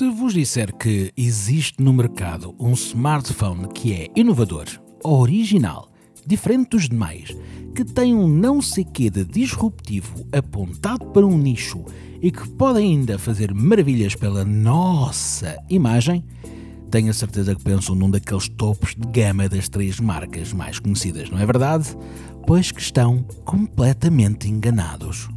Se vos disser que existe no mercado um smartphone que é inovador, original, diferente dos demais, que tem um não sei quê de disruptivo apontado para um nicho e que pode ainda fazer maravilhas pela nossa imagem, tenho a certeza que pensam num daqueles topos de gama das três marcas mais conhecidas, não é verdade? Pois que estão completamente enganados.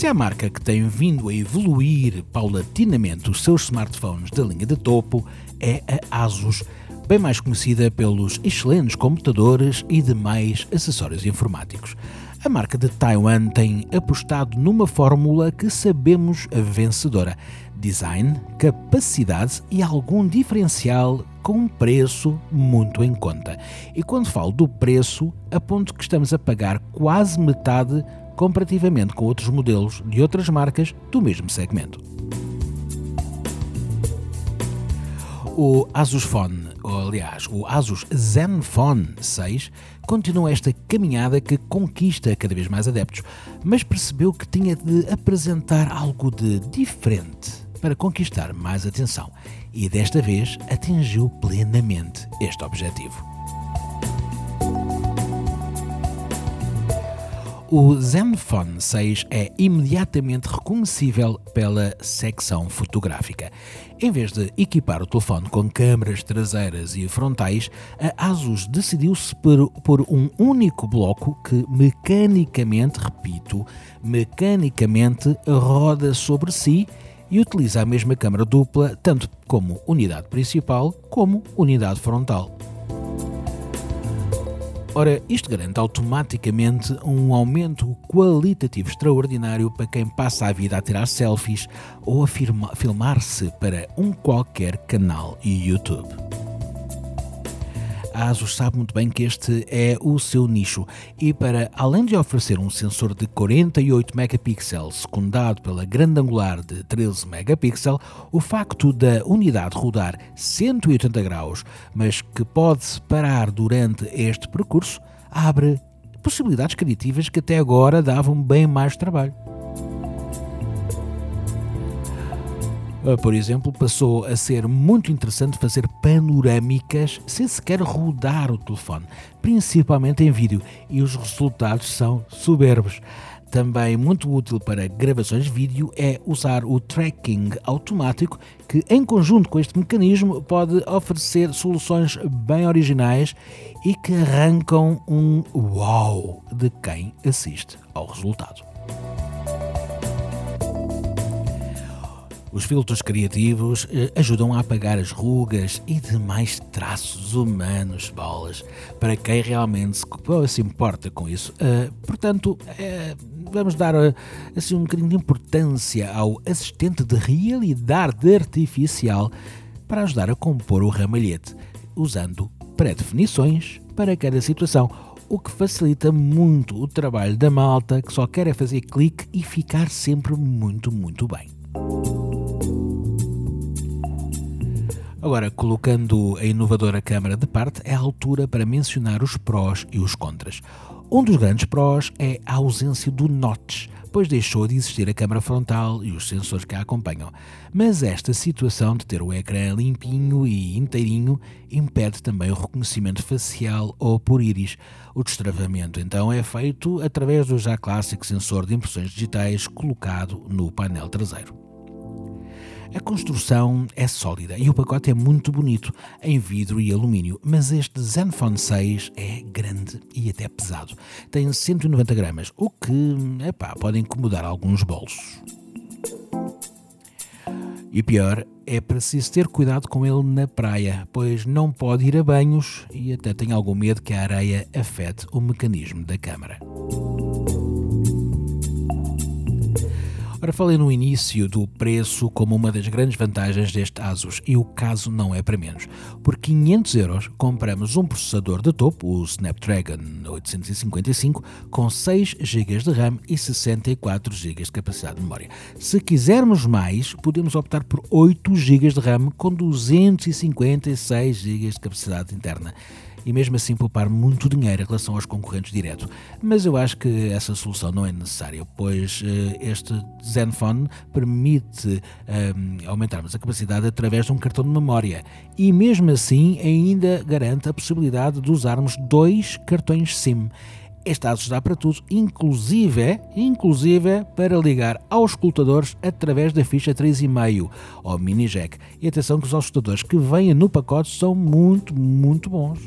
Se a marca que tem vindo a evoluir paulatinamente os seus smartphones da linha de topo é a Asus, bem mais conhecida pelos excelentes computadores e demais acessórios informáticos. A marca de Taiwan tem apostado numa fórmula que sabemos vencedora: design, capacidade e algum diferencial com um preço muito em conta. E quando falo do preço, aponto que estamos a pagar quase metade comparativamente com outros modelos de outras marcas do mesmo segmento. O Asus Phone, ou aliás, o Asus Zenfone 6, continua esta caminhada que conquista cada vez mais adeptos, mas percebeu que tinha de apresentar algo de diferente para conquistar mais atenção e desta vez atingiu plenamente este objetivo. O Zenfone 6 é imediatamente reconhecível pela secção fotográfica. Em vez de equipar o telefone com câmaras traseiras e frontais, a Asus decidiu-se por, por um único bloco que mecanicamente, repito, mecanicamente roda sobre si e utiliza a mesma câmara dupla tanto como unidade principal como unidade frontal. Ora, isto garante automaticamente um aumento qualitativo extraordinário para quem passa a vida a tirar selfies ou a filmar-se para um qualquer canal YouTube. ASUS sabe muito bem que este é o seu nicho e para além de oferecer um sensor de 48 megapixels secundado pela grande angular de 13 megapixels, o facto da unidade rodar 180 graus, mas que pode parar durante este percurso, abre possibilidades criativas que até agora davam bem mais trabalho. Por exemplo, passou a ser muito interessante fazer panorâmicas sem sequer rodar o telefone, principalmente em vídeo, e os resultados são soberbos. Também muito útil para gravações de vídeo é usar o tracking automático, que em conjunto com este mecanismo pode oferecer soluções bem originais e que arrancam um uau de quem assiste ao resultado. Os filtros criativos eh, ajudam a apagar as rugas e demais traços humanos, bolas, para quem realmente se, importa com isso. Uh, portanto, uh, vamos dar assim um bocadinho de importância ao assistente de realidade artificial para ajudar a compor o ramalhete, usando pré-definições para cada situação o que facilita muito o trabalho da malta que só quer é fazer clique e ficar sempre muito, muito bem. Agora, colocando a inovadora câmara de parte, é a altura para mencionar os prós e os contras. Um dos grandes prós é a ausência do notch, pois deixou de existir a câmara frontal e os sensores que a acompanham. Mas esta situação de ter o ecrã limpinho e inteirinho impede também o reconhecimento facial ou por íris. O destravamento então é feito através do já clássico sensor de impressões digitais colocado no painel traseiro. A construção é sólida e o pacote é muito bonito, em vidro e alumínio, mas este Zenfone 6 é grande e até pesado. Tem 190 gramas, o que epá, pode incomodar alguns bolsos. E pior, é preciso ter cuidado com ele na praia, pois não pode ir a banhos e até tem algum medo que a areia afete o mecanismo da câmara. Ora, falei no início do preço como uma das grandes vantagens deste Asus e o caso não é para menos. Por 500 euros compramos um processador de topo, o Snapdragon 855, com 6 GB de RAM e 64 GB de capacidade de memória. Se quisermos mais, podemos optar por 8 GB de RAM com 256 GB de capacidade interna. E mesmo assim poupar muito dinheiro em relação aos concorrentes direto. Mas eu acho que essa solução não é necessária, pois uh, este Zenfone permite uh, aumentarmos a capacidade através de um cartão de memória e mesmo assim ainda garante a possibilidade de usarmos dois cartões SIM. Este aço dá para tudo, inclusive, inclusive para ligar aos escutadores através da ficha 3,5 ou mini jack. E atenção que os escutadores que vêm no pacote são muito, muito bons.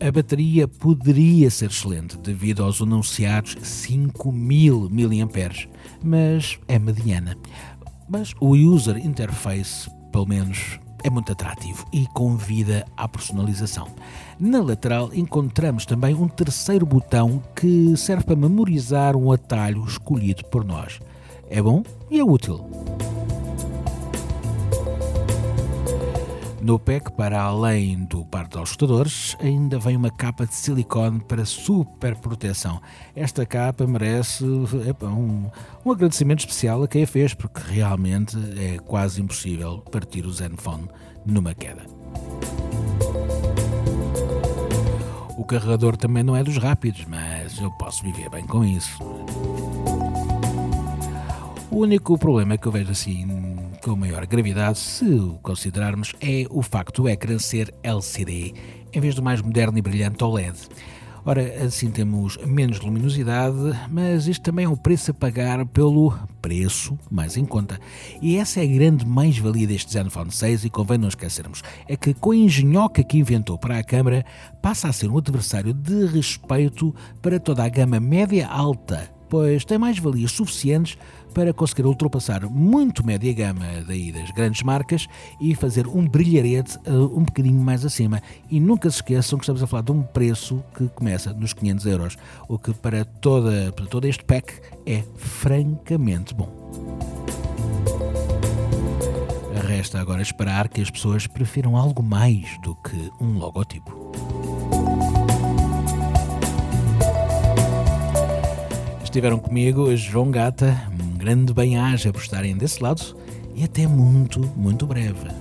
A bateria poderia ser excelente devido aos anunciados 5000 mAh, mas é mediana. Mas o user interface, pelo menos é muito atrativo e convida à personalização. Na lateral encontramos também um terceiro botão que serve para memorizar um atalho escolhido por nós. É bom e é útil. No pack, para além do par de escutadores, ainda vem uma capa de silicone para super proteção. Esta capa merece epa, um, um agradecimento especial a quem a fez, porque realmente é quase impossível partir o Zenfone numa queda. O carregador também não é dos rápidos, mas eu posso viver bem com isso. O único problema que eu vejo assim com maior gravidade, se o considerarmos, é o facto do ecrã ser LCD em vez do mais moderno e brilhante OLED. Ora, assim temos menos luminosidade, mas isto também é o preço a pagar pelo preço mais em conta. E essa é a grande mais-valia deste Zenfone 6 e convém não esquecermos, é que com a engenhoca que inventou para a câmara, passa a ser um adversário de respeito para toda a gama média-alta, pois tem mais-valias suficientes para conseguir ultrapassar muito média gama daí das grandes marcas e fazer um brilharete uh, um bocadinho mais acima. E nunca se esqueçam que estamos a falar de um preço que começa nos 500 euros, o que para, toda, para todo este pack é francamente bom. Resta agora esperar que as pessoas prefiram algo mais do que um logotipo. Estiveram comigo João Gata, grande bem-aja por estarem desse lado e até muito, muito breve.